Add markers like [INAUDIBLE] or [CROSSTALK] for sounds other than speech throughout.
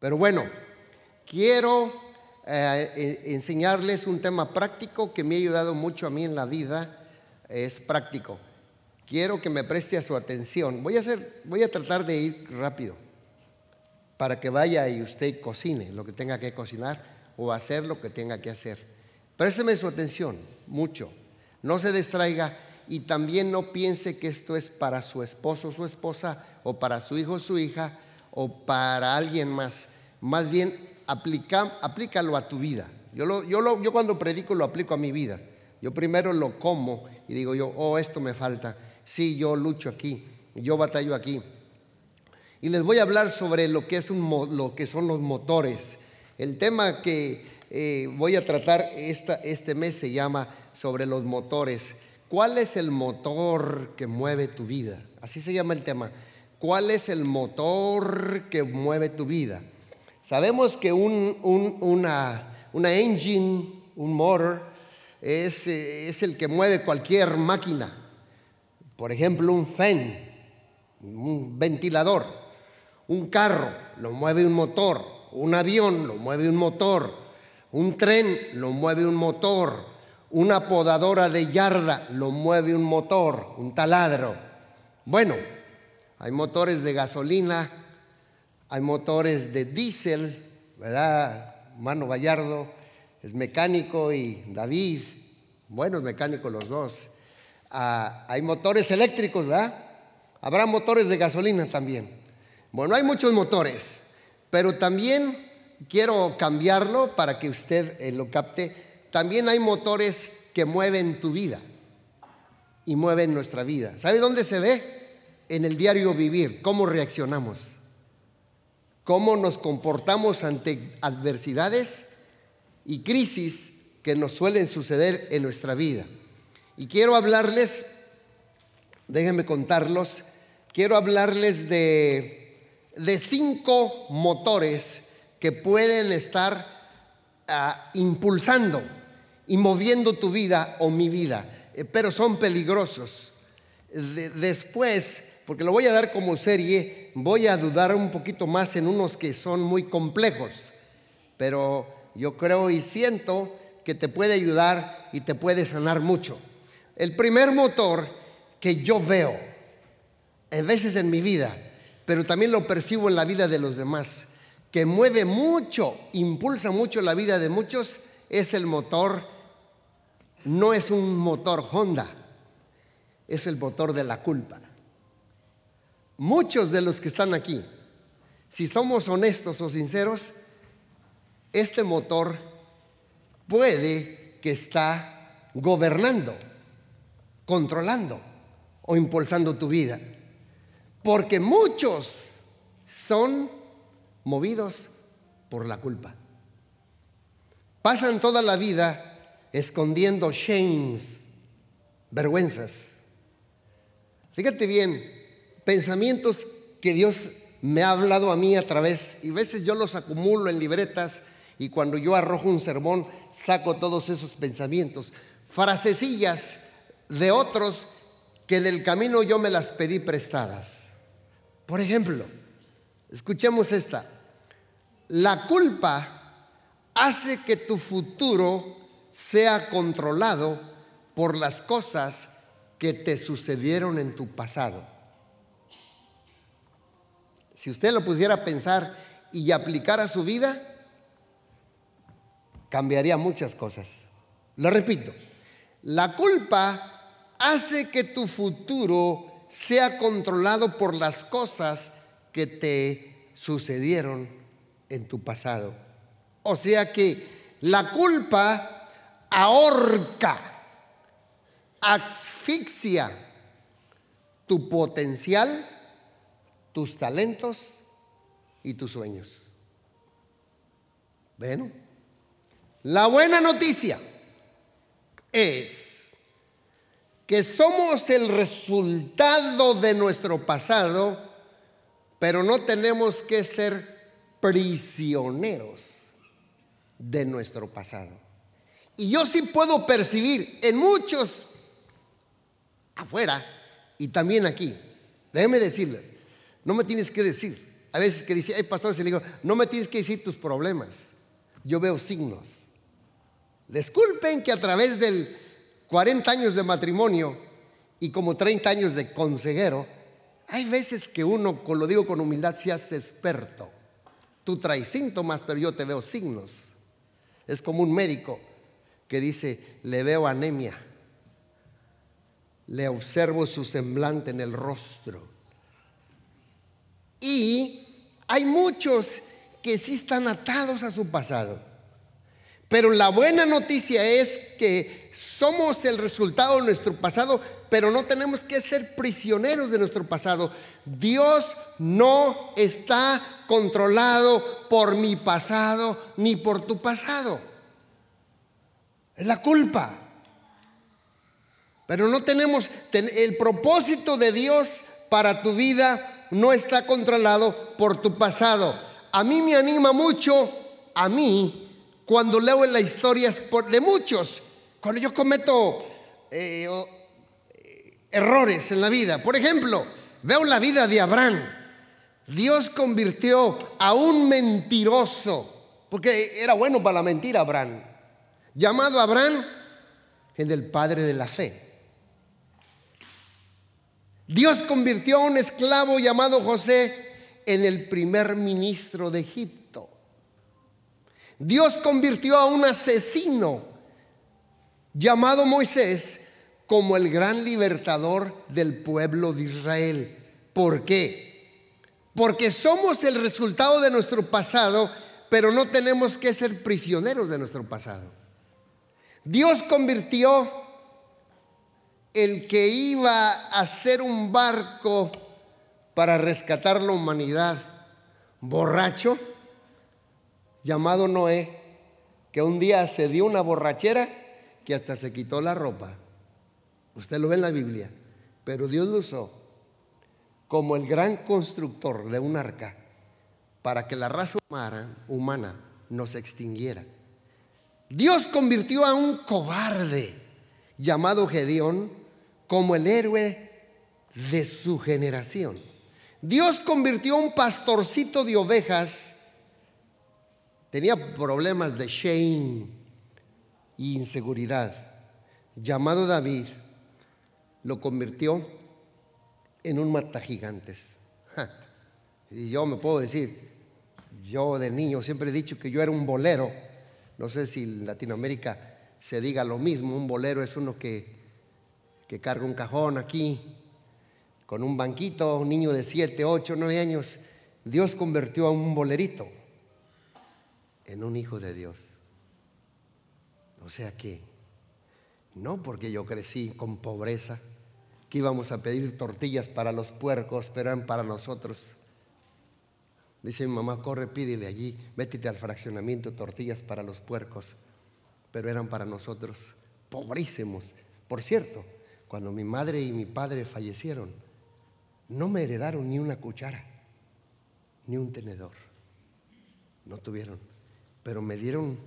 Pero bueno, quiero eh, enseñarles un tema práctico que me ha ayudado mucho a mí en la vida. Es práctico. Quiero que me preste a su atención. Voy a, hacer, voy a tratar de ir rápido para que vaya y usted cocine lo que tenga que cocinar o hacer lo que tenga que hacer. Présteme su atención, mucho. No se distraiga y también no piense que esto es para su esposo o su esposa o para su hijo o su hija o para alguien más. Más bien, aplica, aplícalo a tu vida. Yo, lo, yo, lo, yo cuando predico lo aplico a mi vida. Yo primero lo como y digo yo, oh, esto me falta. Sí, yo lucho aquí, yo batallo aquí. Y les voy a hablar sobre lo que, es un, lo que son los motores. El tema que eh, voy a tratar esta, este mes se llama sobre los motores. ¿Cuál es el motor que mueve tu vida? Así se llama el tema. ¿Cuál es el motor que mueve tu vida? Sabemos que un, una, engine, un motor, es, es el que mueve cualquier máquina. Por ejemplo, un fan, un ventilador, un carro, lo mueve un motor, un avión, lo mueve un motor, un tren, lo mueve un motor, una podadora de yarda, lo mueve un motor, un taladro. Bueno, hay motores de gasolina, hay motores de diésel, ¿verdad? Mano Gallardo es mecánico y David, buenos mecánicos los dos. Ah, hay motores eléctricos, ¿verdad? Habrá motores de gasolina también. Bueno, hay muchos motores, pero también quiero cambiarlo para que usted eh, lo capte. También hay motores que mueven tu vida y mueven nuestra vida. ¿Sabe dónde se ve? en el diario vivir, cómo reaccionamos, cómo nos comportamos ante adversidades y crisis que nos suelen suceder en nuestra vida. Y quiero hablarles, déjenme contarlos, quiero hablarles de, de cinco motores que pueden estar ah, impulsando y moviendo tu vida o mi vida, eh, pero son peligrosos. después porque lo voy a dar como serie, voy a dudar un poquito más en unos que son muy complejos, pero yo creo y siento que te puede ayudar y te puede sanar mucho. El primer motor que yo veo, a veces en mi vida, pero también lo percibo en la vida de los demás, que mueve mucho, impulsa mucho la vida de muchos, es el motor, no es un motor Honda, es el motor de la culpa. Muchos de los que están aquí, si somos honestos o sinceros, este motor puede que está gobernando, controlando o impulsando tu vida. Porque muchos son movidos por la culpa. Pasan toda la vida escondiendo shames, vergüenzas. Fíjate bien, pensamientos que Dios me ha hablado a mí a través, y a veces yo los acumulo en libretas y cuando yo arrojo un sermón saco todos esos pensamientos, frasecillas de otros que del camino yo me las pedí prestadas. Por ejemplo, escuchemos esta, la culpa hace que tu futuro sea controlado por las cosas que te sucedieron en tu pasado. Si usted lo pudiera pensar y aplicar a su vida, cambiaría muchas cosas. Lo repito, la culpa hace que tu futuro sea controlado por las cosas que te sucedieron en tu pasado. O sea que la culpa ahorca, asfixia tu potencial tus talentos y tus sueños. Bueno, la buena noticia es que somos el resultado de nuestro pasado, pero no tenemos que ser prisioneros de nuestro pasado. Y yo sí puedo percibir en muchos afuera y también aquí. Déjenme decirles, no me tienes que decir. A veces que dice, hey pastor, se le digo, no me tienes que decir tus problemas. Yo veo signos. Disculpen que a través del 40 años de matrimonio y como 30 años de consejero, hay veces que uno, lo digo con humildad, se hace experto. Tú traes síntomas, pero yo te veo signos. Es como un médico que dice, le veo anemia, le observo su semblante en el rostro. Y hay muchos que sí están atados a su pasado. Pero la buena noticia es que somos el resultado de nuestro pasado, pero no tenemos que ser prisioneros de nuestro pasado. Dios no está controlado por mi pasado ni por tu pasado. Es la culpa. Pero no tenemos, el propósito de Dios para tu vida no está controlado por tu pasado. A mí me anima mucho, a mí, cuando leo en las historias de muchos, cuando yo cometo eh, eh, errores en la vida. Por ejemplo, veo la vida de Abraham. Dios convirtió a un mentiroso, porque era bueno para la mentira Abraham, llamado Abraham el padre de la fe. Dios convirtió a un esclavo llamado José en el primer ministro de Egipto. Dios convirtió a un asesino llamado Moisés como el gran libertador del pueblo de Israel. ¿Por qué? Porque somos el resultado de nuestro pasado, pero no tenemos que ser prisioneros de nuestro pasado. Dios convirtió el que iba a hacer un barco para rescatar la humanidad borracho llamado Noé, que un día se dio una borrachera que hasta se quitó la ropa. Usted lo ve en la Biblia. Pero Dios lo usó como el gran constructor de un arca para que la raza humana, humana no se extinguiera. Dios convirtió a un cobarde llamado Gedeón como el héroe de su generación. Dios convirtió a un pastorcito de ovejas tenía problemas de shame e inseguridad, llamado David, lo convirtió en un matagigantes. Y yo me puedo decir, yo de niño siempre he dicho que yo era un bolero. No sé si en Latinoamérica se diga lo mismo. Un bolero es uno que, que carga un cajón aquí, con un banquito, un niño de 7, 8, 9 años. Dios convirtió a un bolerito en un hijo de Dios. O sea que, no porque yo crecí con pobreza, que íbamos a pedir tortillas para los puercos, pero eran para nosotros. Dice mi mamá, corre, pídele allí, métete al fraccionamiento, tortillas para los puercos, pero eran para nosotros, pobrísimos. Por cierto, cuando mi madre y mi padre fallecieron, no me heredaron ni una cuchara, ni un tenedor. No tuvieron pero me dieron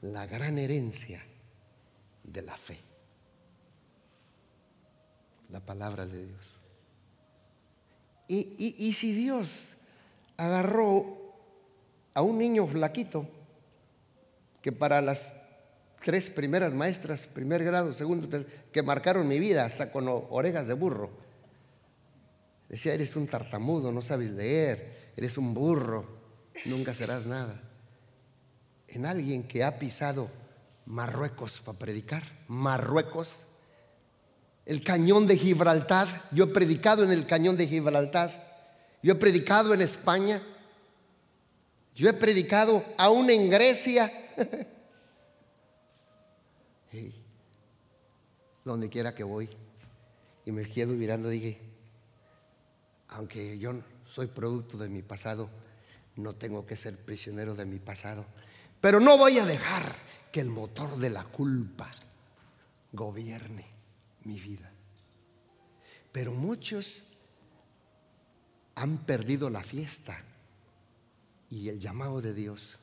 la gran herencia de la fe, la palabra de Dios. Y, si Dios agarró a un niño flaquito, que para las tres primeras maestras, primer grado, segundo, que marcaron mi vida hasta con orejas de burro. Decía, eres un tartamudo, no sabes leer, eres un burro, nunca serás nada en alguien que ha pisado Marruecos para predicar. Marruecos. El cañón de Gibraltar. Yo he predicado en el cañón de Gibraltar. Yo he predicado en España. Yo he predicado aún en Grecia. [LAUGHS] donde quiera que voy. Y me quedo mirando, dije, aunque yo soy producto de mi pasado, no tengo que ser prisionero de mi pasado. Pero no voy a dejar que el motor de la culpa gobierne mi vida. Pero muchos han perdido la fiesta y el llamado de Dios,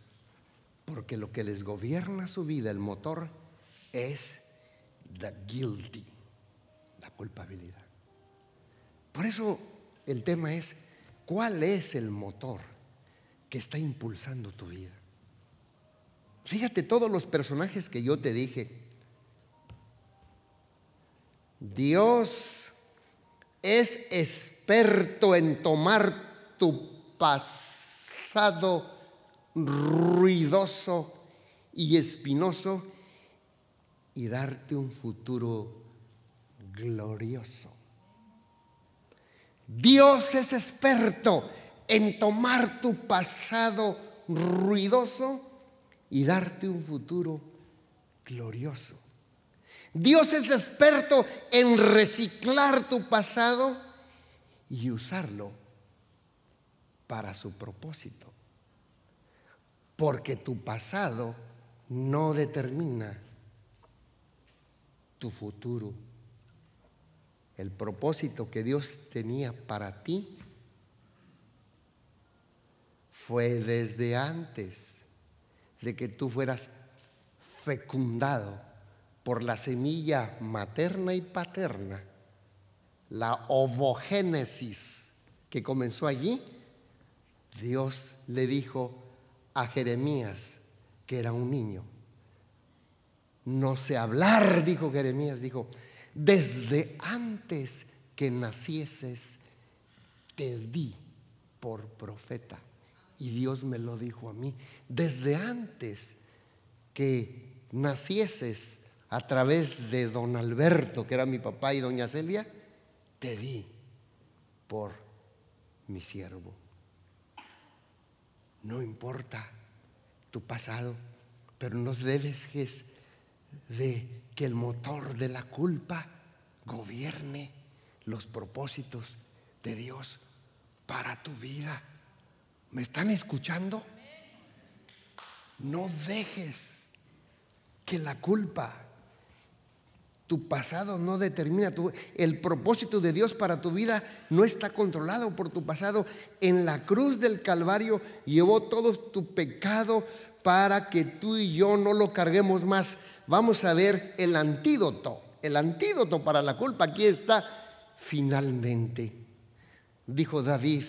porque lo que les gobierna su vida, el motor, es the guilty, la culpabilidad. Por eso el tema es ¿Cuál es el motor que está impulsando tu vida? Fíjate todos los personajes que yo te dije. Dios es experto en tomar tu pasado ruidoso y espinoso y darte un futuro glorioso. Dios es experto en tomar tu pasado ruidoso y darte un futuro glorioso. Dios es experto en reciclar tu pasado y usarlo para su propósito. Porque tu pasado no determina tu futuro. El propósito que Dios tenía para ti fue desde antes de que tú fueras fecundado por la semilla materna y paterna, la ovogénesis que comenzó allí, Dios le dijo a Jeremías, que era un niño, no sé hablar, dijo Jeremías, dijo, desde antes que nacieses, te di por profeta. Y Dios me lo dijo a mí, desde antes que nacieses a través de don Alberto, que era mi papá, y doña Celia, te di por mi siervo. No importa tu pasado, pero no debes de que el motor de la culpa gobierne los propósitos de Dios para tu vida. ¿Me están escuchando? No dejes que la culpa, tu pasado no determina tu, el propósito de Dios para tu vida no está controlado por tu pasado. En la cruz del Calvario llevó todo tu pecado para que tú y yo no lo carguemos más vamos a ver el antídoto. El antídoto para la culpa aquí está finalmente. Dijo David,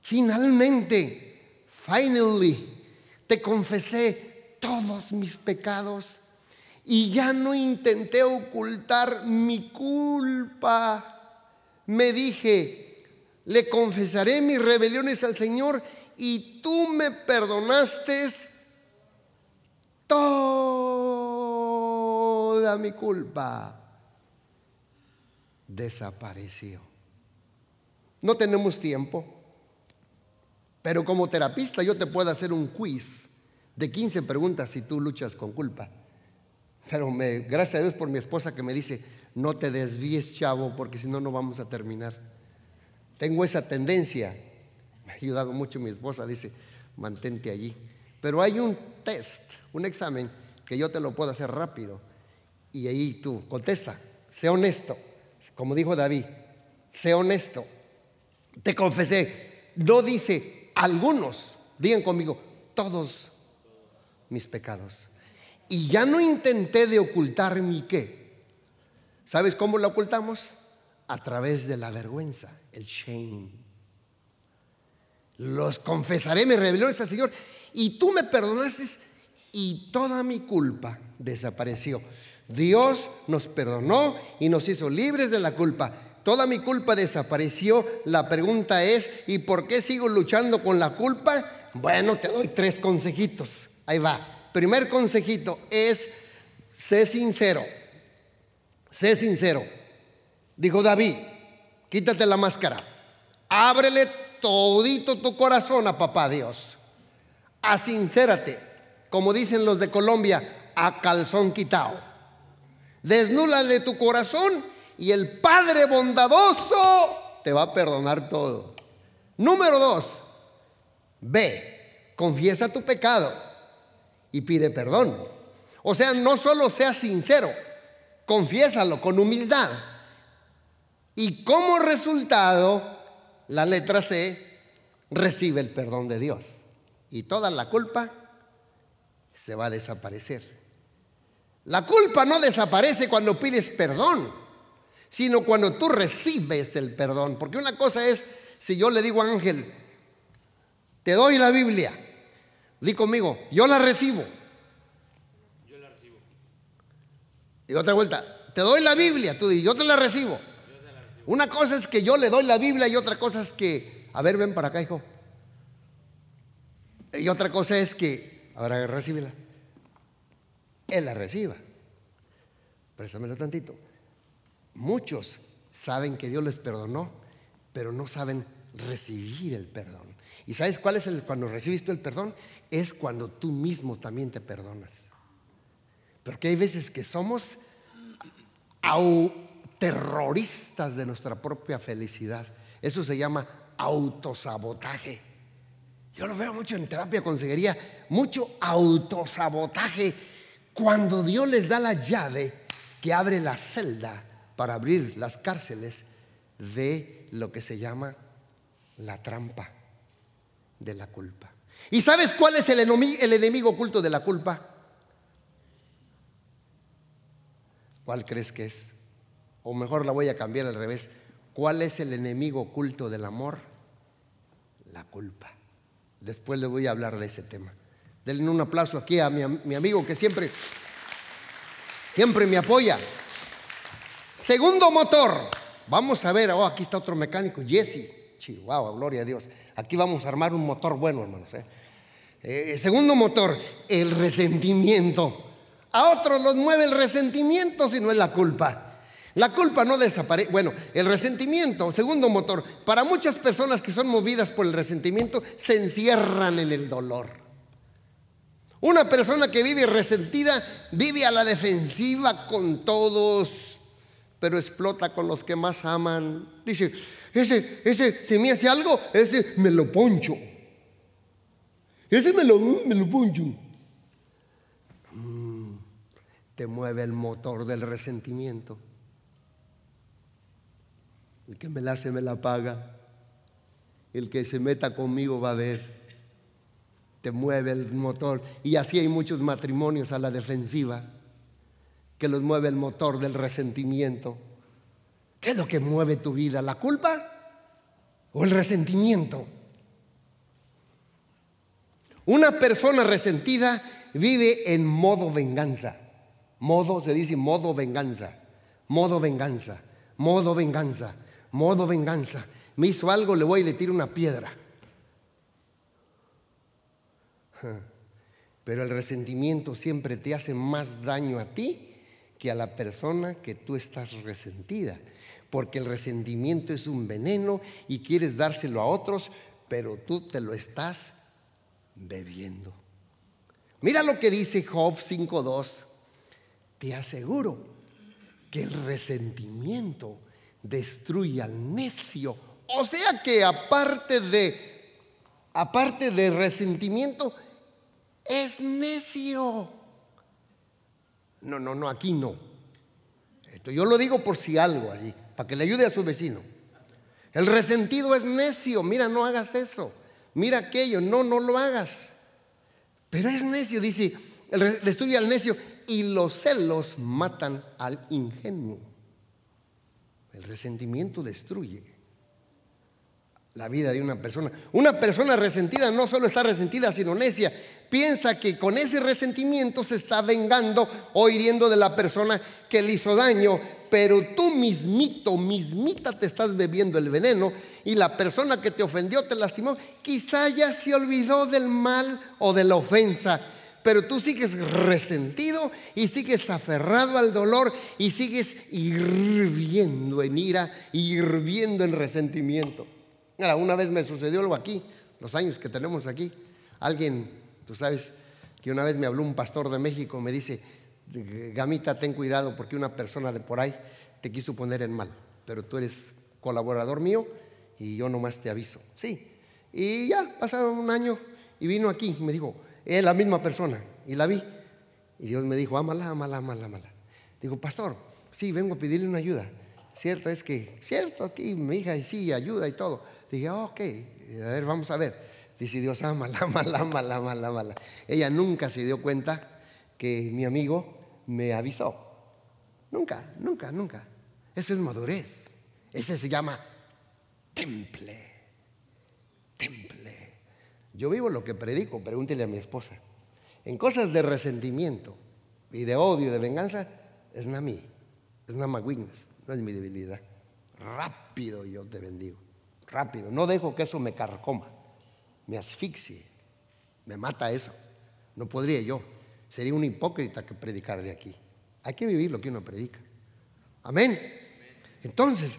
finalmente, finally, te confesé todos mis pecados y ya no intenté ocultar mi culpa. Me dije, le confesaré mis rebeliones al Señor y tú me perdonaste toda mi culpa desapareció. No tenemos tiempo, pero como terapista yo te puedo hacer un quiz de 15 preguntas si tú luchas con culpa. Pero me, gracias a Dios por mi esposa que me dice, no te desvíes, chavo, porque si no, no vamos a terminar. Tengo esa tendencia. Me ha ayudado mucho mi esposa, dice, mantente allí. Pero hay un test un examen que yo te lo puedo hacer rápido. Y ahí tú contesta, sé honesto, como dijo David, sé honesto. Te confesé, no dice algunos, digan conmigo, todos mis pecados. Y ya no intenté de ocultar mi qué. ¿Sabes cómo lo ocultamos? A través de la vergüenza, el shame. Los confesaré me reveló ese Señor. Y tú me perdonaste y toda mi culpa desapareció. Dios nos perdonó y nos hizo libres de la culpa. Toda mi culpa desapareció. La pregunta es, ¿y por qué sigo luchando con la culpa? Bueno, te doy tres consejitos. Ahí va. Primer consejito es, sé sincero. Sé sincero. Dijo David, quítate la máscara. Ábrele todito tu corazón a papá Dios. Asincérate como dicen los de Colombia, a calzón quitado. Desnuda de tu corazón y el Padre bondadoso te va a perdonar todo. Número dos, ve, confiesa tu pecado y pide perdón. O sea, no solo sea sincero, confiésalo con humildad. Y como resultado, la letra C recibe el perdón de Dios. Y toda la culpa se va a desaparecer. La culpa no desaparece cuando pides perdón, sino cuando tú recibes el perdón. Porque una cosa es si yo le digo a Ángel, te doy la Biblia? Di conmigo, yo la recibo. Yo la recibo. Y otra vuelta, te doy la Biblia, tú di, yo te la recibo. Una cosa es que yo le doy la Biblia y otra cosa es que, a ver, ven para acá, hijo. Y otra cosa es que, ahora recíbela. Él la reciba. Préstamelo tantito. Muchos saben que Dios les perdonó, pero no saben recibir el perdón. ¿Y sabes cuál es el cuando recibiste el perdón? Es cuando tú mismo también te perdonas. Porque hay veces que somos terroristas de nuestra propia felicidad. Eso se llama autosabotaje. Yo lo veo mucho en terapia consejería, mucho autosabotaje cuando Dios les da la llave que abre la celda para abrir las cárceles de lo que se llama la trampa de la culpa. ¿Y sabes cuál es el enemigo, el enemigo oculto de la culpa? ¿Cuál crees que es? O mejor la voy a cambiar al revés. ¿Cuál es el enemigo oculto del amor? La culpa. Después le voy a hablar de ese tema. Denle un aplauso aquí a mi, mi amigo que siempre, siempre me apoya. Segundo motor. Vamos a ver, oh, aquí está otro mecánico, Jesse. Chihuahua, gloria a Dios. Aquí vamos a armar un motor bueno, hermanos. ¿eh? Eh, segundo motor, el resentimiento. A otros los mueve el resentimiento si no es la culpa. La culpa no desaparece. Bueno, el resentimiento, segundo motor, para muchas personas que son movidas por el resentimiento, se encierran en el dolor. Una persona que vive resentida vive a la defensiva con todos, pero explota con los que más aman. Dice, ese, ese, si me hace algo, ese me lo poncho. Ese me lo, me lo poncho. Mm, te mueve el motor del resentimiento. El que me la hace me la paga. El que se meta conmigo va a ver. Te mueve el motor. Y así hay muchos matrimonios a la defensiva que los mueve el motor del resentimiento. ¿Qué es lo que mueve tu vida? ¿La culpa o el resentimiento? Una persona resentida vive en modo venganza. Modo, se dice modo venganza. Modo venganza. Modo venganza modo venganza. Me hizo algo, le voy y le tiro una piedra. [LAUGHS] Pero el resentimiento siempre te hace más daño a ti que a la persona que tú estás resentida. Porque el resentimiento es un veneno y quieres dárselo a otros, pero tú te lo estás bebiendo. Mira lo que dice Job 5.2. Te aseguro que el resentimiento destruye al necio. O sea que aparte de aparte de resentimiento es necio. No, no, no, aquí no. Esto yo lo digo por si algo allí, para que le ayude a su vecino. El resentido es necio, mira, no hagas eso. Mira aquello, no, no lo hagas. Pero es necio, dice, destruye al necio y los celos matan al ingenuo. El resentimiento destruye la vida de una persona. Una persona resentida no solo está resentida, sino necia. Piensa que con ese resentimiento se está vengando o hiriendo de la persona que le hizo daño, pero tú mismito, mismita te estás bebiendo el veneno y la persona que te ofendió, te lastimó, quizá ya se olvidó del mal o de la ofensa pero tú sigues resentido y sigues aferrado al dolor y sigues hirviendo en ira, hirviendo en resentimiento. Ahora, una vez me sucedió algo aquí, los años que tenemos aquí. Alguien, tú sabes, que una vez me habló un pastor de México, me dice, Gamita, ten cuidado porque una persona de por ahí te quiso poner en mal, pero tú eres colaborador mío y yo nomás te aviso. Sí. Y ya, pasaron un año y vino aquí y me dijo, es la misma persona. Y la vi. Y Dios me dijo, ámala, ámala, ámala, ámala. Digo, pastor, sí, vengo a pedirle una ayuda. Cierto es que, cierto, aquí mi hija y sí, ayuda y todo. Dije, ok, a ver, vamos a ver. Dice Dios, ámala, ámala, ámala, ámala, ámala. Ella nunca se dio cuenta que mi amigo me avisó. Nunca, nunca, nunca. Eso es madurez. Ese se llama temple. temple. Yo vivo lo que predico, pregúntele a mi esposa. En cosas de resentimiento y de odio, de venganza, es nada mí, es nada weakness, no es mi debilidad. Rápido yo te bendigo, rápido. No dejo que eso me carcoma, me asfixie, me mata eso. No podría yo. Sería un hipócrita que predicar de aquí. Hay que vivir lo que uno predica. Amén. Entonces,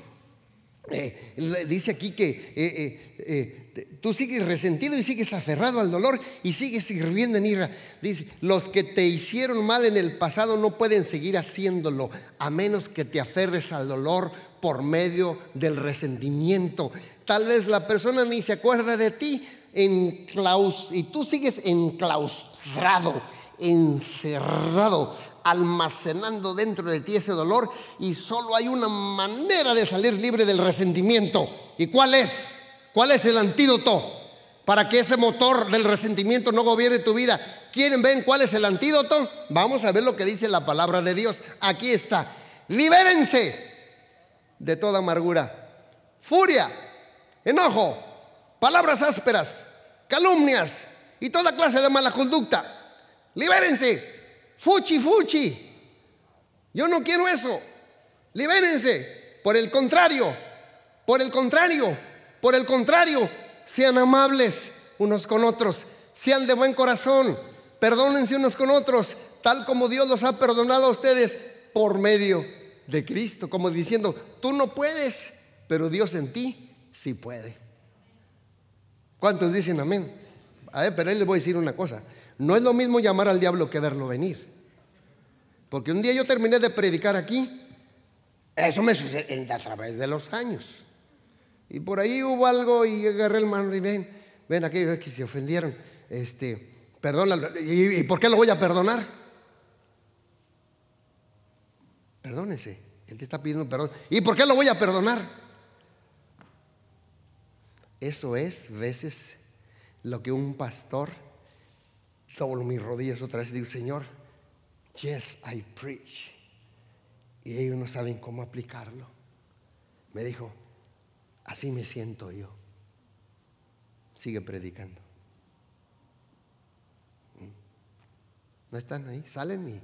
eh, dice aquí que eh, eh, tú sigues resentido y sigues aferrado al dolor y sigues sirviendo en ira. Dice, los que te hicieron mal en el pasado no pueden seguir haciéndolo a menos que te aferres al dolor por medio del resentimiento. Tal vez la persona ni se acuerda de ti y tú sigues enclaustrado, encerrado almacenando dentro de ti ese dolor y solo hay una manera de salir libre del resentimiento. ¿Y cuál es? ¿Cuál es el antídoto para que ese motor del resentimiento no gobierne tu vida? ¿Quieren ver cuál es el antídoto? Vamos a ver lo que dice la palabra de Dios. Aquí está. Libérense de toda amargura, furia, enojo, palabras ásperas, calumnias y toda clase de mala conducta. Libérense fuchi, fuchi. Yo no quiero eso. Libérense. Por el contrario, por el contrario, por el contrario, sean amables unos con otros, sean de buen corazón, perdónense unos con otros, tal como Dios los ha perdonado a ustedes por medio de Cristo, como diciendo, tú no puedes, pero Dios en ti sí puede. ¿Cuántos dicen amén? A ver, pero él les voy a decir una cosa, no es lo mismo llamar al diablo que verlo venir. Porque un día yo terminé de predicar aquí. Eso me sucede a través de los años. Y por ahí hubo algo y agarré el mano y ven, ven aquellos que se ofendieron. Este, perdónalo. ¿Y, por qué lo voy a perdonar? Perdónese. Él te está pidiendo perdón. ¿Y por qué lo voy a perdonar? Eso es veces lo que un pastor doblo mis rodillas otra vez y digo, Señor, Yes, I preach. Y ellos no saben cómo aplicarlo. Me dijo, así me siento yo. Sigue predicando. ¿Mm? ¿No están ahí? Salen y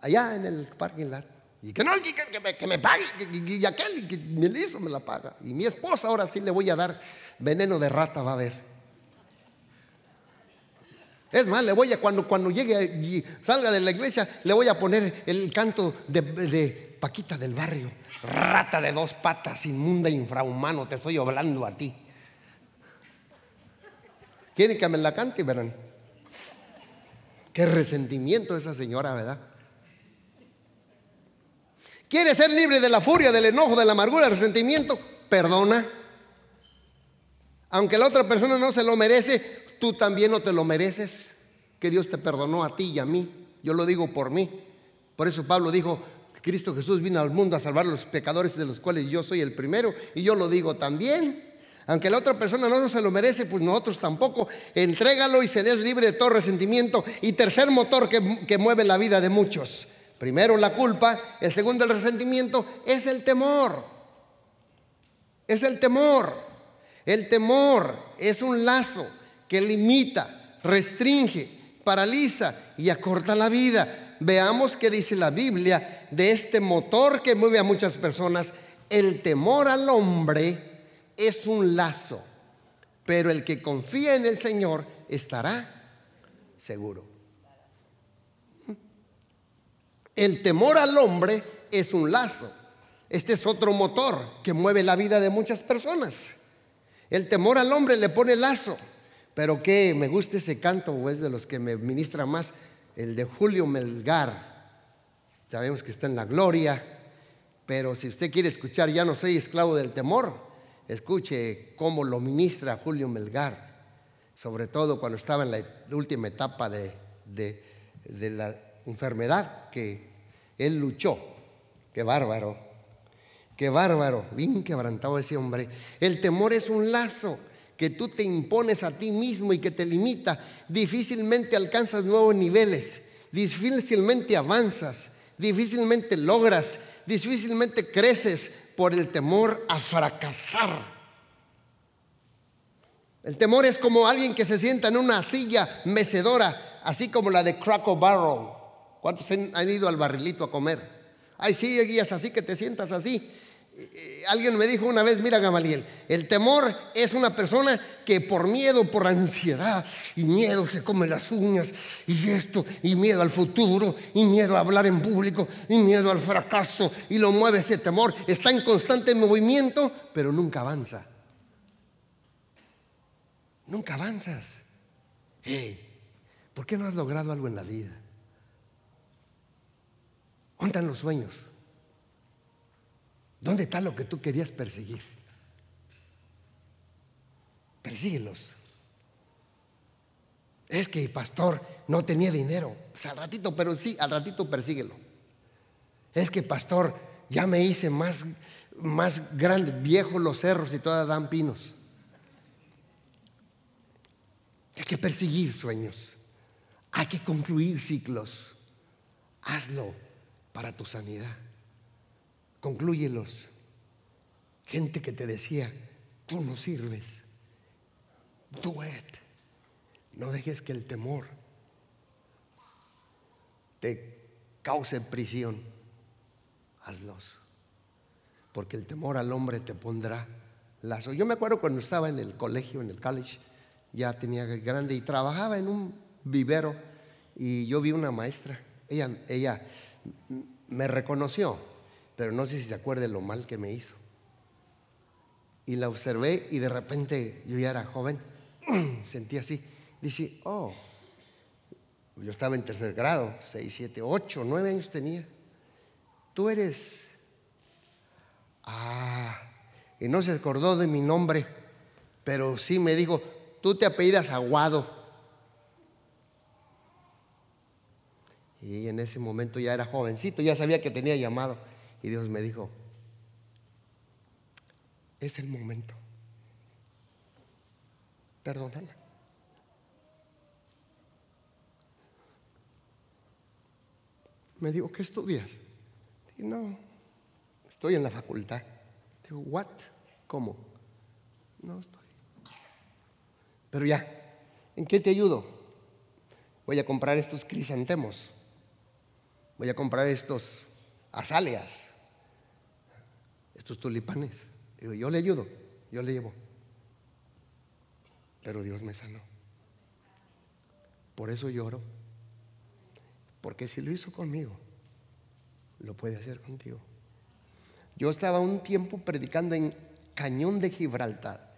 allá en el parking lot. Y que no, que, me, que me, pague, y, aquel que me hizo me la paga. Y mi esposa ahora sí le voy a dar veneno de rata, va a ver. Es más, le voy a, cuando, cuando llegue y salga de la iglesia, le voy a poner el canto de, Paquita del barrio. Rata de dos patas, inmunda, infrahumano, te estoy hablando a ti. ¿Quieren que me la cante? Verán. Qué resentimiento esa señora, ¿verdad? ¿Quiere ser libre de la furia, del enojo, de la amargura, del resentimiento? Perdona. Aunque la otra persona no se lo merece, tú también no te lo mereces, que Dios te perdonó a ti y a mí. Yo lo digo por mí. Por eso Pablo dijo, Cristo Jesús vino al mundo a salvar a los pecadores de los cuales yo soy el primero y yo lo digo también. Aunque la otra persona no se lo merece, pues nosotros tampoco. Entrégalo y se des libre de todo resentimiento. Y tercer motor que, que mueve la vida de muchos. Primero la culpa, el segundo el resentimiento, es el temor. Es el temor. El temor es un lazo que limita, restringe, paraliza y acorta la vida. Veamos qué dice la Biblia de este motor que mueve a muchas personas. El temor al hombre es un lazo, pero el que confía en el Señor estará seguro. El temor al hombre es un lazo. Este es otro motor que mueve la vida de muchas personas. El temor al hombre le pone lazo. Pero que me gusta ese canto, o es de los que me ministra más, el de Julio Melgar. Sabemos que está en la gloria, pero si usted quiere escuchar, ya no soy esclavo del temor, escuche cómo lo ministra Julio Melgar, sobre todo cuando estaba en la última etapa de, de la enfermedad que él luchó. Qué bárbaro, qué bárbaro, bien quebrantado ese hombre. El temor es un lazo que tú te impones a ti mismo y que te limita, difícilmente alcanzas nuevos niveles, difícilmente avanzas, difícilmente logras, difícilmente creces por el temor a fracasar. El temor es como alguien que se sienta en una silla mecedora, así como la de Cracker Barrel. ¿Cuántos han ido al barrilito a comer? Ay, sí, guías así que te sientas así. Eh, alguien me dijo una vez, mira Gamaliel, el temor es una persona que por miedo, por ansiedad y miedo se come las uñas y esto, y miedo al futuro, y miedo a hablar en público, y miedo al fracaso, y lo mueve ese temor. Está en constante movimiento, pero nunca avanza. Nunca avanzas. ¿Por qué no has logrado algo en la vida? ¿Dónde los sueños? ¿Dónde está lo que tú querías perseguir? Persíguelos. Es que el pastor no tenía dinero. Pues al ratito, pero sí, al ratito persíguelo. Es que pastor, ya me hice más, más grande, viejo los cerros y todas dan pinos. Hay que perseguir sueños. Hay que concluir ciclos. Hazlo para tu sanidad. Conclúyelos. Gente que te decía, tú no sirves. Do. No dejes que el temor te cause prisión. Hazlos. Porque el temor al hombre te pondrá lazo. Yo me acuerdo cuando estaba en el colegio, en el college, ya tenía grande y trabajaba en un vivero y yo vi una maestra. Ella, ella me reconoció pero no sé si se acuerde lo mal que me hizo. Y la observé y de repente yo ya era joven, [CLEARS THROAT] sentí así, dice, oh, yo estaba en tercer grado, seis, siete, ocho, nueve años tenía. Tú eres, ah, y no se acordó de mi nombre, pero sí me dijo, tú te apellidas Aguado. Y en ese momento ya era jovencito, ya sabía que tenía llamado. Y Dios me dijo, es el momento. Perdónala. Me dijo, ¿qué estudias? No, estoy en la facultad. Digo, ¿what? ¿Cómo? No estoy. Pero ya, ¿en qué te ayudo? Voy a comprar estos crisantemos. Voy a comprar estos azaleas estos tulipanes. Digo, yo le ayudo, yo le llevo. Pero Dios me sanó. Por eso lloro. Porque si lo hizo conmigo, lo puede hacer contigo. Yo estaba un tiempo predicando en Cañón de Gibraltar.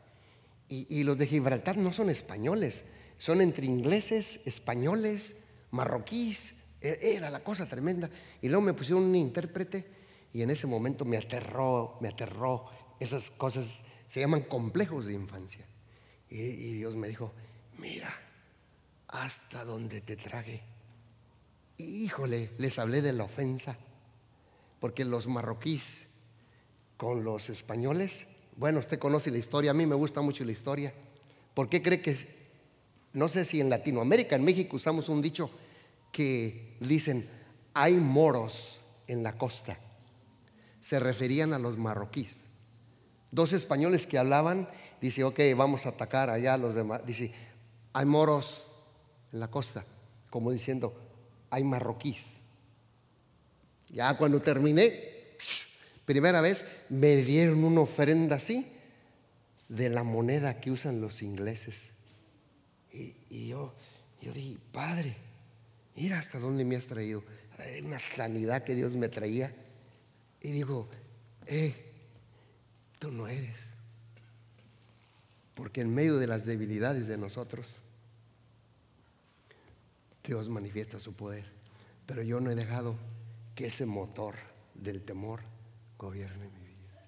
Y, y, los de Gibraltar no son españoles, son entre ingleses, españoles, marroquíes. E, era la cosa tremenda. Y luego me pusieron un intérprete y en ese momento me aterró, me aterró. Esas cosas se llaman complejos de infancia. Y, Dios me dijo, mira, hasta donde te trague. híjole, les hablé de la ofensa. Porque los marroquíes con los españoles, bueno, usted conoce la historia, a mí me gusta mucho la historia. ¿Por qué cree que, no sé si en Latinoamérica, en México usamos un dicho que dicen, hay moros en la costa? Se referían a los marroquíes. Dos españoles que hablaban, dice, ok, vamos a atacar allá a los demás. Dice, hay moros en la costa, como diciendo, hay marroquíes. Ya cuando terminé, primera vez, me dieron una ofrenda así de la moneda que usan los ingleses. Y, yo, yo dije, Padre, mira hasta dónde me has traído. Una sanidad que Dios me traía. Y digo, eh, tú no eres. Porque en medio de las debilidades de nosotros, Dios manifiesta su poder. Pero yo no he dejado que ese motor del temor gobierne mi vida.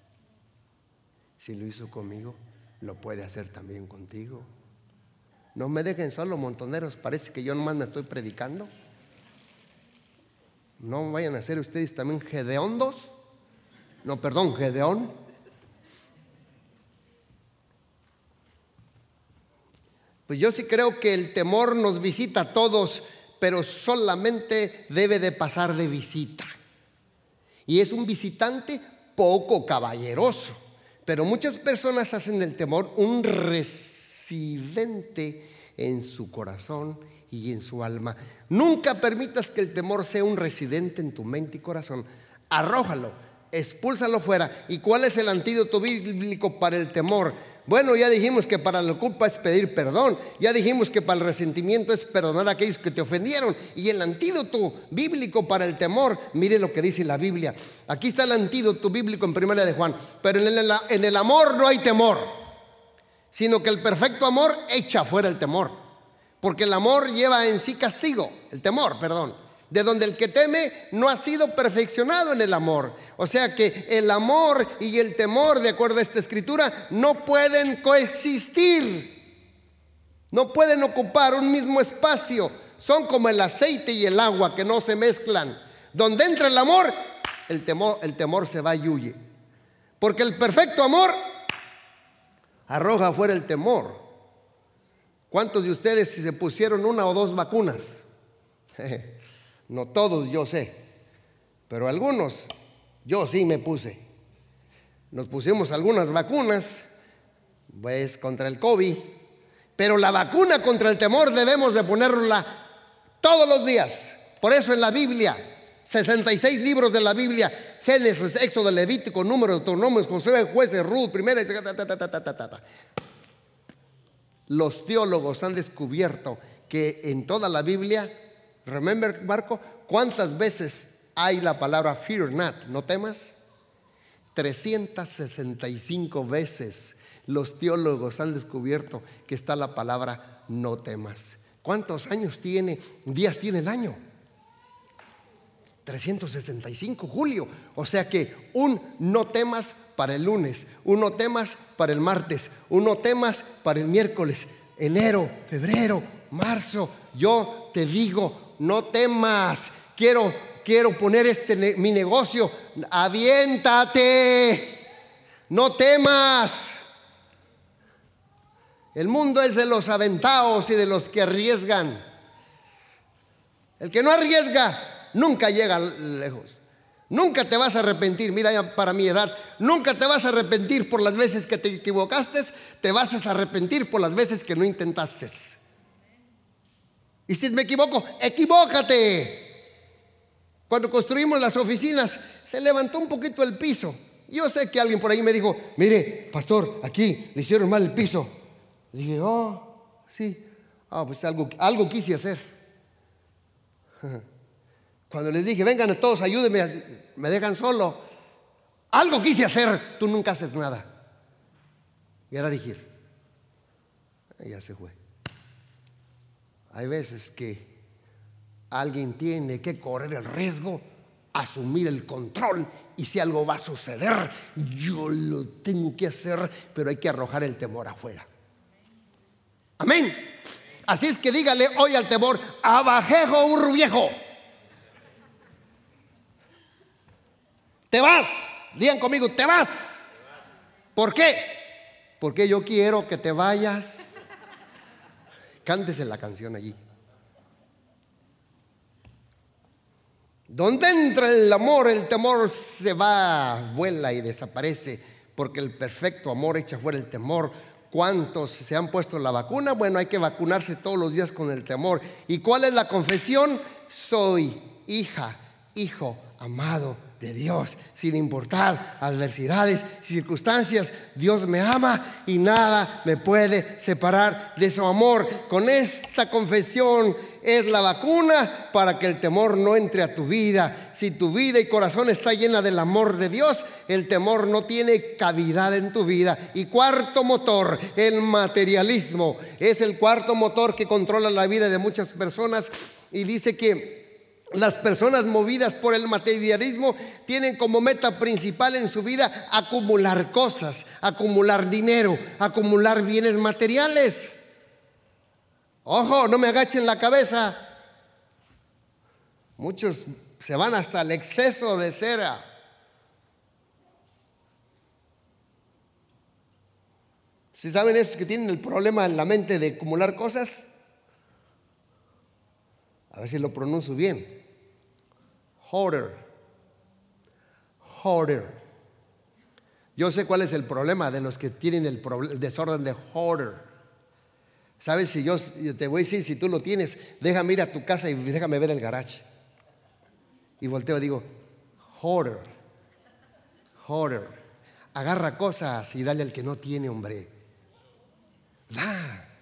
Si lo hizo conmigo, lo puede hacer también contigo. No me dejen solo montoneros, parece que yo nomás me estoy predicando. No vayan a ser ustedes también gedeondos no, perdón, Gedeón. Pues yo sí creo que el temor nos visita a todos, pero solamente debe de pasar de visita. Y es un visitante poco caballeroso. Pero muchas personas hacen del temor un residente en su corazón y en su alma. Nunca permitas que el temor sea un residente en tu mente y corazón. Arrójalo, expúlsalo fuera. ¿Y cuál es el antídoto bíblico para el temor? Bueno, ya dijimos que para la culpa es pedir perdón. Ya dijimos que para el resentimiento es perdonar a aquellos que te ofendieron. Y el antídoto bíblico para el temor, mire lo que dice la Biblia. Aquí está el antídoto bíblico en primera de Juan. Pero en el, amor no hay temor, sino que el perfecto amor echa fuera el temor. Porque el amor lleva en sí castigo, el temor, perdón de donde el que teme no ha sido perfeccionado en el amor. O sea que el amor y el temor, de acuerdo a esta escritura, no pueden coexistir, no pueden ocupar un mismo espacio. Son como el aceite y el agua que no se mezclan. Donde entra el amor, el temor, el temor se va y huye. Porque el perfecto amor arroja fuera el temor. ¿Cuántos de ustedes se pusieron una o dos vacunas? [LAUGHS] No todos, yo sé, pero algunos, yo sí me puse. Nos pusimos algunas vacunas, pues contra el COVID, pero la vacuna contra el temor debemos de ponerla todos los días. Por eso en la Biblia, 66 libros de la Biblia, Génesis, Éxodo, Levítico, Número, Autonomos, Josué, Jueces, Ruth, Primera, los teólogos han descubierto que en toda la Biblia Remember, Marco, ¿cuántas veces hay la palabra fear not? ¿No temas? 365 veces los teólogos han descubierto que está la palabra no temas. ¿Cuántos años tiene, días tiene el año? 365, Julio. O sea que un no temas para el lunes, un no temas para el martes, un no temas para el miércoles, enero, febrero, marzo. Yo te digo, no temas, quiero, quiero poner este mi negocio, aviéntate, no temas. El mundo es de los aventados y de los que arriesgan. El que no arriesga nunca llega lejos. Nunca te vas a arrepentir, mira para mi edad, nunca te vas a arrepentir por las veces que te equivocaste, te vas a arrepentir por las veces que no intentaste. Y si me equivoco, equivócate. Cuando construimos las oficinas, se levantó un poquito el piso. Yo sé que alguien por ahí me dijo, mire, pastor, aquí le hicieron mal el piso. dije, oh, sí. Ah, pues algo, algo quise hacer. [LAUGHS] Cuando les dije, vengan todos, ayúdenme, me dejan solo. Algo quise hacer, tú nunca haces nada. Y era dirigir. Ya se fue. Hay veces que alguien tiene que correr el riesgo, asumir el control y si algo va a suceder, yo lo tengo que hacer, pero hay que arrojar el temor afuera. Amén. Así es que dígale hoy al temor, abajejo urru viejo. Te vas, digan conmigo, te vas. ¿Por qué? Porque yo quiero que te vayas Cántese la canción allí. Donde entra el amor, el temor se va, vuela y desaparece, porque el perfecto amor echa fuera el temor. ¿Cuántos se han puesto la vacuna? Bueno, hay que vacunarse todos los días con el temor. ¿Y cuál es la confesión? Soy hija, hijo amado de Dios, sin importar adversidades, circunstancias. Dios me ama y nada me puede separar de su amor. Con esta confesión es la vacuna para que el temor no entre a tu vida. Si tu vida y corazón está llena del amor de Dios, el temor no tiene cavidad en tu vida. Y cuarto motor, el materialismo. Es el cuarto motor que controla la vida de muchas personas y dice que las personas movidas por el materialismo tienen como meta principal en su vida acumular cosas, acumular dinero, acumular bienes materiales. Ojo, no me agachen la cabeza. Muchos se van hasta el exceso de cera. Si saben esos que tienen el problema en la mente de acumular cosas, a ver si lo pronuncio bien. Hoarder. Hoarder. Yo sé cuál es el problema de los que tienen el, desorden de hoarder. ¿Sabes? Si yo, te voy a decir, si tú lo tienes, déjame ir a tu casa y déjame ver el garage. Y volteo y digo, hoarder, hoarder. Agarra cosas y dale al que no tiene, hombre. Da.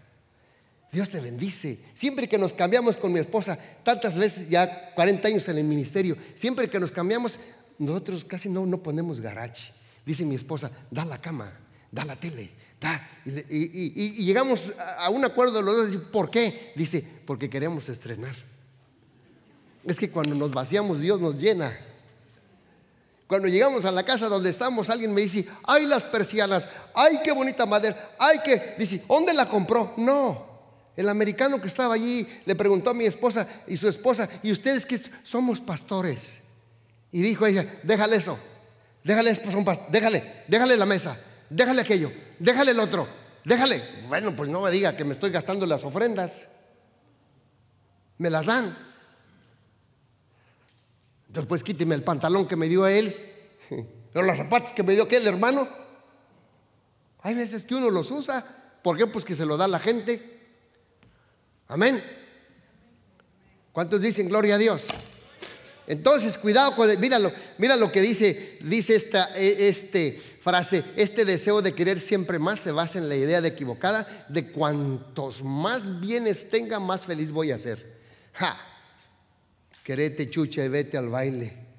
Dios te bendice. Siempre que nos cambiamos con mi esposa, tantas veces, ya 40 años en el ministerio, siempre que nos cambiamos, nosotros casi no, no ponemos garage. Dice mi esposa, da la cama, da la tele, da. Y, llegamos a un acuerdo los dos, ¿por qué? Dice, porque queremos estrenar. Es que cuando nos vaciamos, Dios nos llena. Cuando llegamos a la casa donde estamos, alguien me dice, ay las persianas, ay qué bonita madera, ay que, dice, ¿dónde la compró? No, el americano que estaba allí le preguntó a mi esposa y su esposa, ¿y ustedes que somos pastores? Y dijo ella, déjale eso, déjale, déjale, déjale la mesa, déjale aquello, déjale el otro, déjale. Bueno, pues no me diga que me estoy gastando las ofrendas. Me las dan. Entonces, pues quíteme el pantalón que me dio a él, [LAUGHS] pero los zapatos que me dio aquel hermano. Hay veces que uno los usa. ¿Por qué? Pues que se lo da la gente. Amén. ¿Cuántos dicen gloria a Dios? Entonces, cuidado con, míralo, mira lo que dice, dice esta e, este frase, este deseo de querer siempre más se basa en la idea de equivocada de cuantos más bienes tenga, más feliz voy a ser. Ja, querete chucha y vete al baile.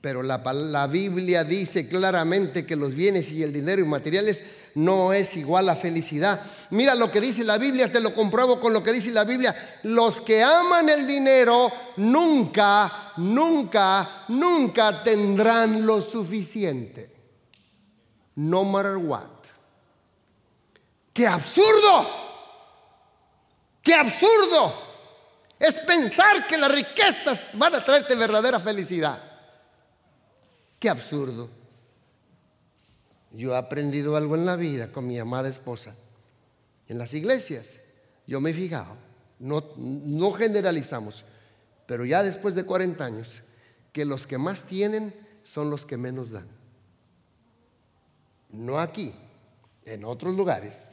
Pero la, Biblia dice claramente que los bienes y el dinero y materiales no es igual a felicidad. Mira lo que dice la Biblia, te lo compruebo con lo que dice la Biblia. Los que aman el dinero nunca, nunca, nunca tendrán lo suficiente. No matter what. ¡Qué absurdo! ¡Qué absurdo! Es pensar que las riquezas van a traerte verdadera felicidad. Qué absurdo. Yo he aprendido algo en la vida con mi amada esposa. En las iglesias, yo me he fijado, no, no generalizamos, pero ya después de 40 años, que los que más tienen son los que menos dan. No aquí, en otros lugares.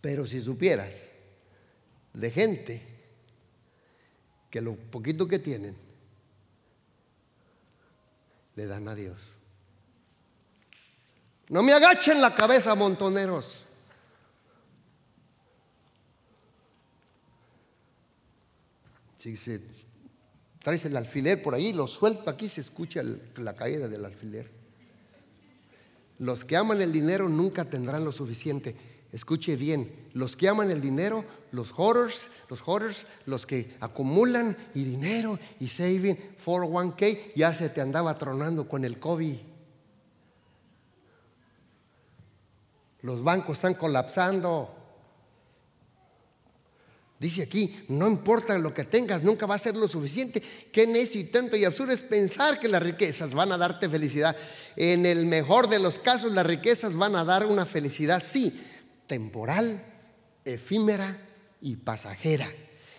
Pero si supieras de gente que lo poquito que tienen le dan a Dios. No me agachen la cabeza, montoneros. Si traes el alfiler por ahí, lo suelto aquí, se escucha la caída del alfiler. Los que aman el dinero nunca tendrán lo suficiente. Escuche bien, los que aman el dinero, los hoarders, los hoarders, los que acumulan y dinero y saving 401k, ya se te andaba tronando con el COVID. Los bancos están colapsando. Dice aquí, no importa lo que tengas, nunca va a ser lo suficiente. Qué necio y tanto y absurdo es pensar que las riquezas van a darte felicidad. En el mejor de los casos, las riquezas van a dar una felicidad, sí, temporal, efímera y pasajera.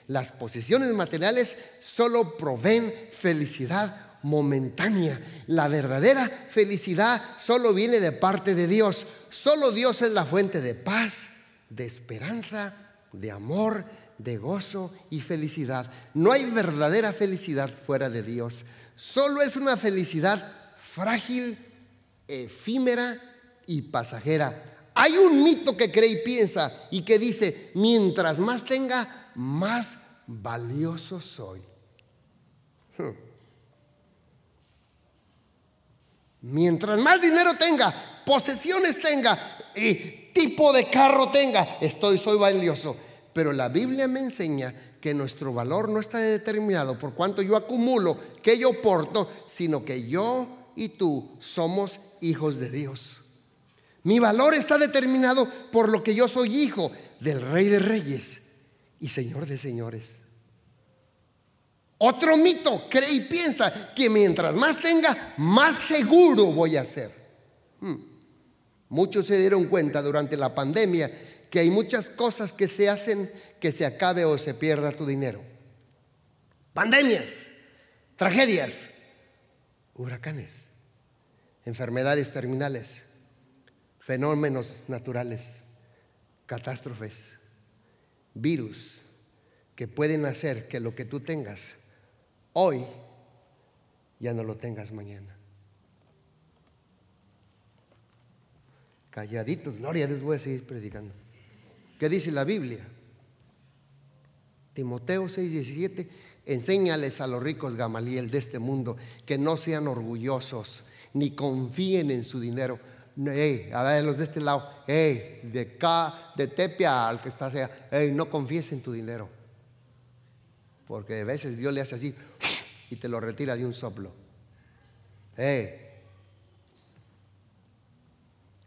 Las posesiones materiales solo proveen felicidad momentánea. La verdadera felicidad solo viene de parte de Dios. Solo Dios es la fuente de paz, de esperanza, de amor, de gozo y felicidad. No hay verdadera felicidad fuera de Dios. Solo es una felicidad frágil, efímera y pasajera. Hay un mito que cree y piensa y que dice, mientras más tenga, más valioso soy. Hmm. Mientras más dinero tenga, posesiones tenga y tipo de carro tenga, estoy, soy valioso. Pero la Biblia me enseña que nuestro valor no está determinado por cuánto yo acumulo, que yo porto, sino que yo y tú somos hijos de Dios. Mi valor está determinado por lo que yo soy hijo del Rey de Reyes y Señor de Señores. Otro mito cree y piensa que mientras más tenga, más seguro voy a ser. Hmm. Muchos se dieron cuenta durante la pandemia que hay muchas cosas que se hacen que se acabe o se pierda tu dinero. Pandemias, tragedias, huracanes, enfermedades terminales fenómenos naturales, catástrofes, virus, que pueden hacer que lo que tú tengas hoy ya no lo tengas mañana. Calladitos, gloria, les voy a seguir predicando. ¿Qué dice la Biblia? Timoteo 6:17, enséñales a los ricos Gamaliel de este mundo que no sean orgullosos ni confíen en su dinero. A ver, los de este lado, de acá, de Tepia al que está allá, no confíes en tu dinero. Porque a veces Dios le hace así y te lo retira de un soplo.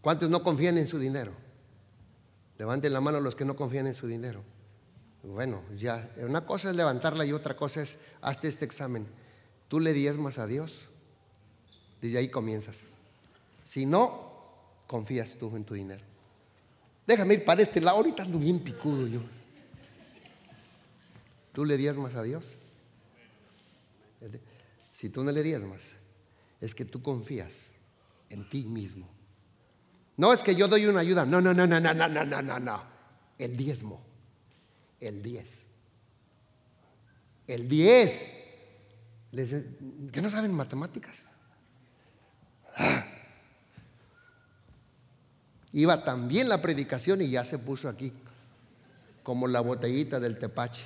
¿Cuántos no confían en su dinero? Levanten la mano los que no confían en su dinero. Bueno, ya, una cosa es levantarla y otra cosa es, hazte este examen. ¿Tú le diezmas a Dios? Desde ahí comienzas. Si no, confías tú en tu dinero. Déjame ir para este lado, ahorita ando bien picudo yo. ¿Tú le diezmas a Dios? Si tú no le diezmas, es que tú confías en ti mismo. No es que yo doy una ayuda, no, no, no, no, no, no, no, no, no. El diezmo el 10. El 10. ¿Que no saben matemáticas? Ah. Iba también la predicación y ya se puso aquí, como la botellita del tepache.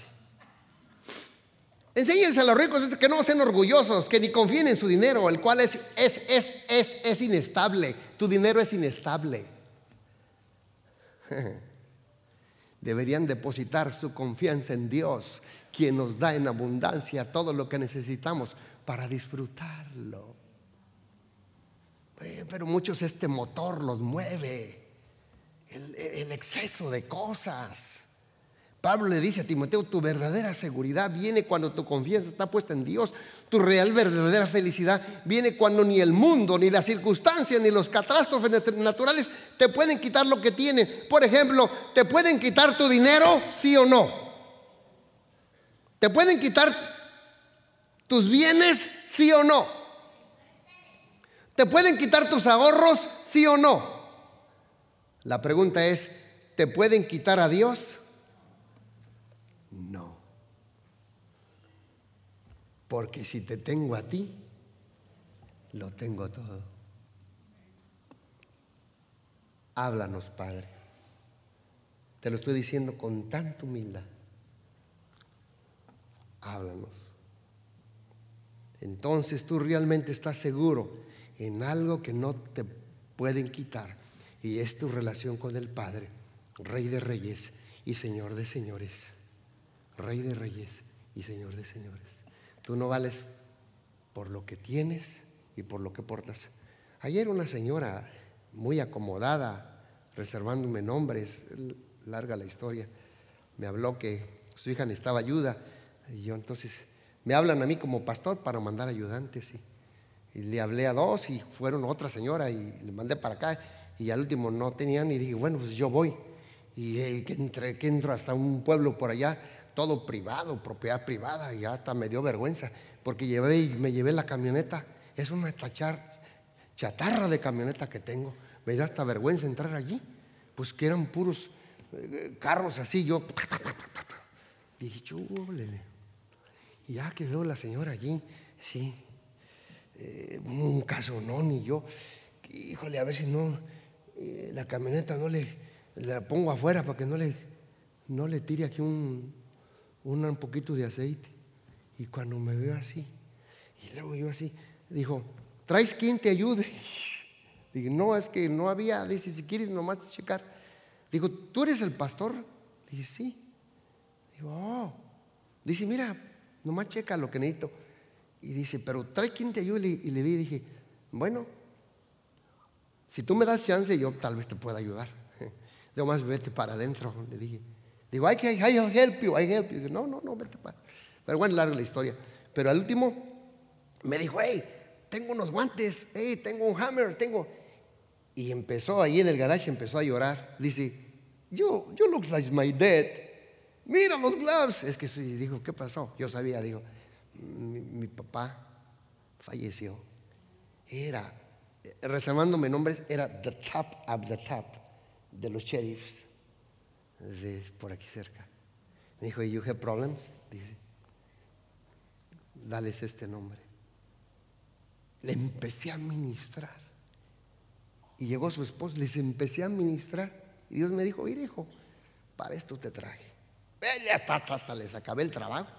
Enséñense a los ricos que no sean orgullosos, que ni confíen en su dinero, el cual es, es, es, es, es inestable. Tu dinero es inestable. [LAUGHS] deberían depositar su confianza en Dios, quien nos da en abundancia todo lo que necesitamos para disfrutarlo. Pero muchos este motor los mueve, el, exceso de cosas. Pablo le dice a Timoteo, tu verdadera seguridad viene cuando tu confianza está puesta en Dios. Tu real verdadera felicidad viene cuando ni el mundo, ni las circunstancias, ni los catástrofes naturales te pueden quitar lo que tienes. Por ejemplo, ¿te pueden quitar tu dinero? Sí o no. ¿Te pueden quitar tus bienes? Sí o no. ¿Te pueden quitar tus ahorros? Sí o no. La pregunta es, ¿te pueden quitar a Dios? No. Porque si te tengo a ti, lo tengo todo. Háblanos, Padre. Te lo estoy diciendo con tanta humildad. Háblanos. Entonces tú realmente estás seguro en algo que no te pueden quitar. Y es tu relación con el Padre, Rey de Reyes y Señor de Señores. Rey de Reyes y Señor de Señores. Tú no vales por lo que tienes y por lo que portas. Ayer una señora muy acomodada, reservándome nombres, larga la historia, me habló que su hija necesitaba ayuda. Y yo entonces, me hablan a mí como pastor para mandar ayudantes. Y, le hablé a dos y fueron otra señora y le mandé para acá. Y al último no tenían y dije, bueno, pues yo voy. Y eh, que, que entro hasta un pueblo por allá todo privado, propiedad privada, y hasta me dio vergüenza, porque llevé me llevé la camioneta, es una tachar, chatarra de camioneta que tengo, me dio hasta vergüenza entrar allí, pues que eran puros eh, carros así, yo dije, chúlele. Y ya quedó la señora allí, sí, eh, un caso no, ni yo, híjole, a ver si no, eh, la camioneta no le, la pongo afuera para que no le, no le tire aquí un, un poquito de aceite. Y cuando me veo así, y luego yo así, dijo, ¿traes quien te ayude? [LAUGHS] Digo, no, es que no había, dice, si quieres nomás checar. Digo, ¿tú eres el pastor? Dice, sí. Digo, oh. Dice, mira, nomás checa lo que necesito. Y dice, pero trae quien te ayude. Y le vi dije, bueno, si tú me das chance, yo tal vez te pueda ayudar. [LAUGHS] Nomás vete para adentro, le dije. Digo, I can help you, I help you. No, no, no, vete para. Pero bueno, larga la historia. Pero al último me dijo, hey, tengo unos guantes, hey, tengo un hammer, tengo. Y empezó ahí en el garage, empezó a llorar. Dice, yo, you look like my dad. Mira los gloves. Es que dijo, ¿qué pasó? Yo sabía, digo, mi, papá falleció. Era, reservándome nombres, era the top of the top de los sheriffs de por aquí cerca. Me dijo, ¿You have problems? Dije, dales este nombre. Le empecé a ministrar. Y llegó su esposo, les empecé a ministrar. Y Dios me dijo, mira hijo, para esto te traje. Hasta, hasta les acabé el trabajo.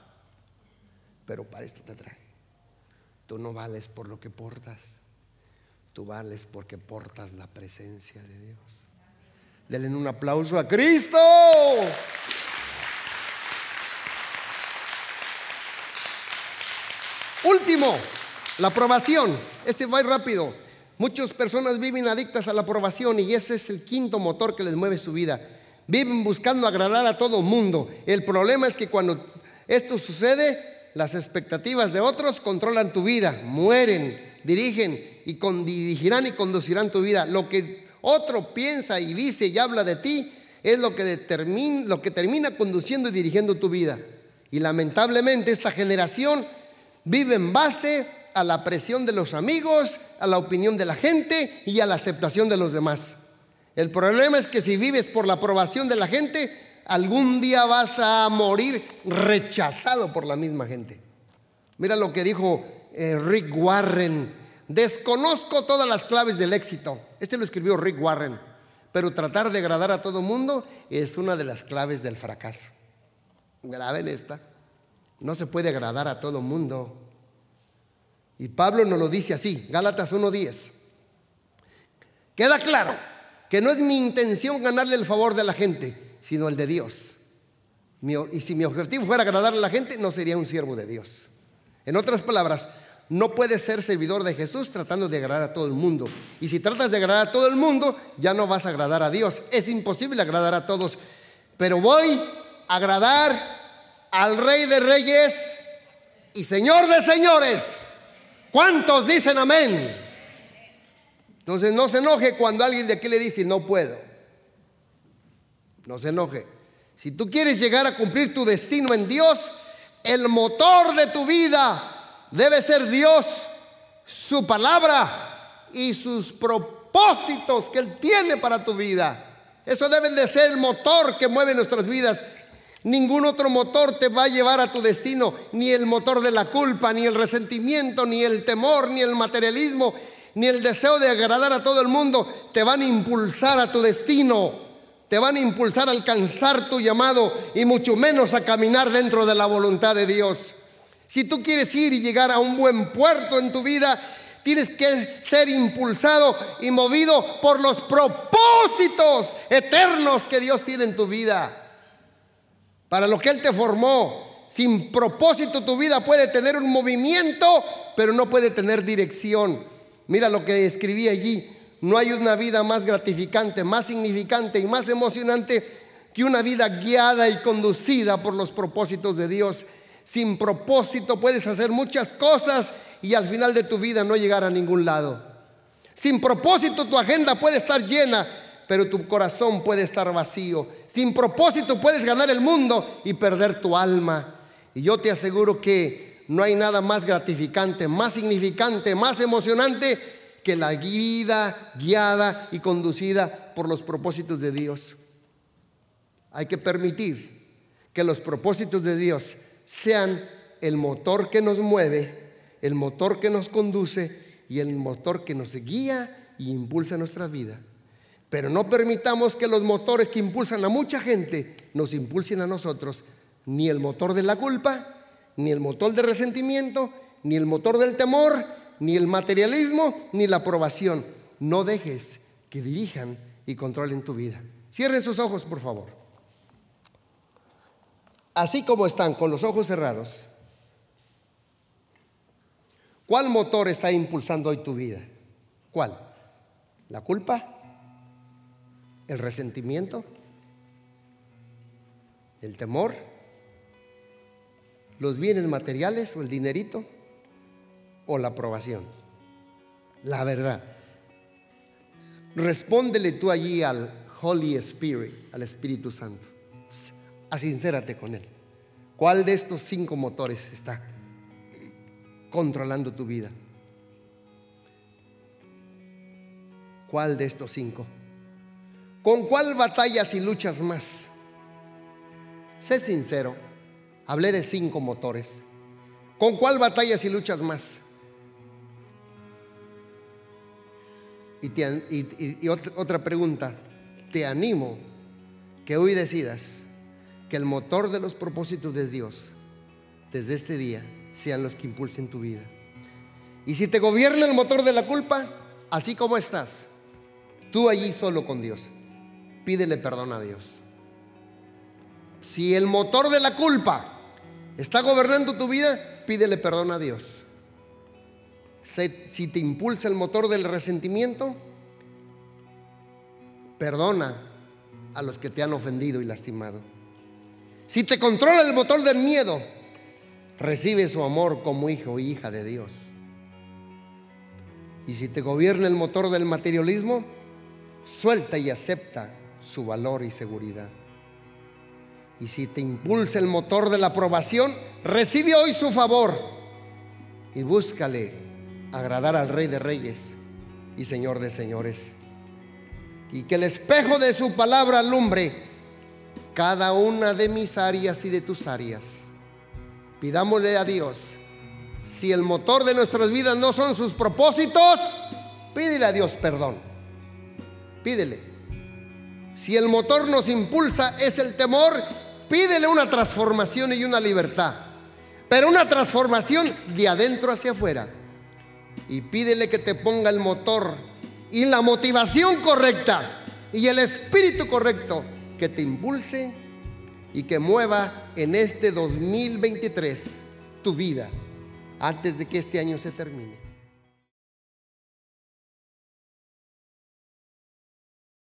Pero para esto te traje. Tú no vales por lo que portas. Tú vales porque portas la presencia de Dios. Denle un aplauso a Cristo. Último, la aprobación. Este va rápido. Muchas personas viven adictas a la aprobación y ese es el quinto motor que les mueve su vida. Viven buscando agradar a todo mundo. El problema es que cuando esto sucede, las expectativas de otros controlan tu vida, mueren, dirigen y dirigirán y conducirán tu vida. Lo que otro piensa y dice y habla de ti es lo que, determina, lo que termina conduciendo y dirigiendo tu vida. Y lamentablemente esta generación vive en base a la presión de los amigos, a la opinión de la gente y a la aceptación de los demás. El problema es que si vives por la aprobación de la gente, algún día vas a morir rechazado por la misma gente. Mira lo que dijo eh, Rick Warren. Desconozco todas las claves del éxito. Este lo escribió Rick Warren. Pero tratar de agradar a todo mundo es una de las claves del fracaso. Graben esta. No se puede agradar a todo mundo. Y Pablo nos lo dice así, Gálatas 1.10. Queda claro que no es mi intención ganarle el favor de la gente, sino el de Dios. Y si mi objetivo fuera agradar a la gente, no sería un siervo de Dios. En otras palabras, no puedes ser servidor de Jesús tratando de agradar a todo el mundo. Y si tratas de agradar a todo el mundo, ya no vas a agradar a Dios. Es imposible agradar a todos. Pero voy a agradar al Rey de Reyes y Señor de Señores. ¿Cuántos dicen amén? Entonces no se enoje cuando alguien de aquí le dice no puedo. No se enoje. Si tú quieres llegar a cumplir tu destino en Dios, el motor de tu vida debe ser Dios, su palabra y sus propósitos que Él tiene para tu vida. Eso debe de ser el motor que mueve nuestras vidas Ningún otro motor te va a llevar a tu destino, ni el motor de la culpa, ni el resentimiento, ni el temor, ni el materialismo, ni el deseo de agradar a todo el mundo te van a impulsar a tu destino, te van a impulsar a alcanzar tu llamado y mucho menos a caminar dentro de la voluntad de Dios. Si tú quieres ir y llegar a un buen puerto en tu vida, tienes que ser impulsado y movido por los propósitos eternos que Dios tiene en tu vida para lo que Él te formó. Sin propósito tu vida puede tener un movimiento, pero no puede tener dirección. Mira lo que escribí allí. No hay una vida más gratificante, más significante y más emocionante que una vida guiada y conducida por los propósitos de Dios. Sin propósito puedes hacer muchas cosas y al final de tu vida no llegar a ningún lado. Sin propósito tu agenda puede estar llena, pero tu corazón puede estar vacío. Sin propósito puedes ganar el mundo y perder tu alma. Y yo te aseguro que no hay nada más gratificante, más significante, más emocionante que la vida guiada y conducida por los propósitos de Dios. Hay que permitir que los propósitos de Dios sean el motor que nos mueve, el motor que nos conduce y el motor que nos guía y impulsa nuestra vida. Pero no permitamos que los motores que impulsan a mucha gente nos impulsen a nosotros, ni el motor de la culpa, ni el motor del resentimiento, ni el motor del temor, ni el materialismo, ni la aprobación. No dejes que dirijan y controlen tu vida. Cierren sus ojos, por favor. Así como están con los ojos cerrados, ¿cuál motor está impulsando hoy tu vida? ¿Cuál? ¿La culpa? el resentimiento, el temor, los bienes materiales o el dinerito o la aprobación. La verdad. Respóndele tú allí al Holy Spirit, al Espíritu Santo. Asincérate con Él. ¿Cuál de estos cinco motores está controlando tu vida? ¿Cuál de estos cinco? ¿Con cuál batallas y luchas más? Sé sincero, hablé de cinco motores. ¿Con cuál batallas y luchas más? Y, otra pregunta, te animo que hoy decidas que el motor de los propósitos de Dios desde este día sean los que impulsen tu vida. Y si te gobierna el motor de la culpa, así como estás, tú allí solo con Dios, pídele perdón a Dios. Si el motor de la culpa está gobernando tu vida, pídele perdón a Dios. Si te impulsa el motor del resentimiento, perdona a los que te han ofendido y lastimado. Si te controla el motor del miedo, recibe su amor como hijo o hija de Dios. Y si te gobierna el motor del materialismo, suelta y acepta su valor y seguridad. Y si te impulsa el motor de la aprobación, recibe hoy su favor y búscale agradar al Rey de Reyes y Señor de Señores. Y que el espejo de su palabra alumbre cada una de mis áreas y de tus áreas. Pidámosle a Dios, si el motor de nuestras vidas no son sus propósitos, pídele a Dios perdón. Pídele. Si el motor nos impulsa es el temor, pídele una transformación y una libertad. Pero una transformación de adentro hacia afuera. Y pídele que te ponga el motor y la motivación correcta y el espíritu correcto que te impulse y que mueva en este 2023 tu vida antes de que este año se termine.